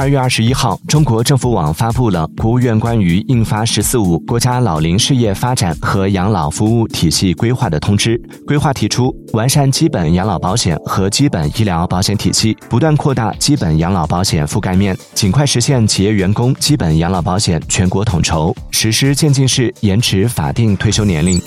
二月二十一号中国政府网发布了国务院关于印发十四五国家老龄事业发展和养老服务体系规划的通知。规划提出完善基本养老保险和基本医疗保险体系不断扩大基本养老保险覆盖面尽快实现企业员工基本养老保险全国统筹实施渐进式延迟法定退休年龄。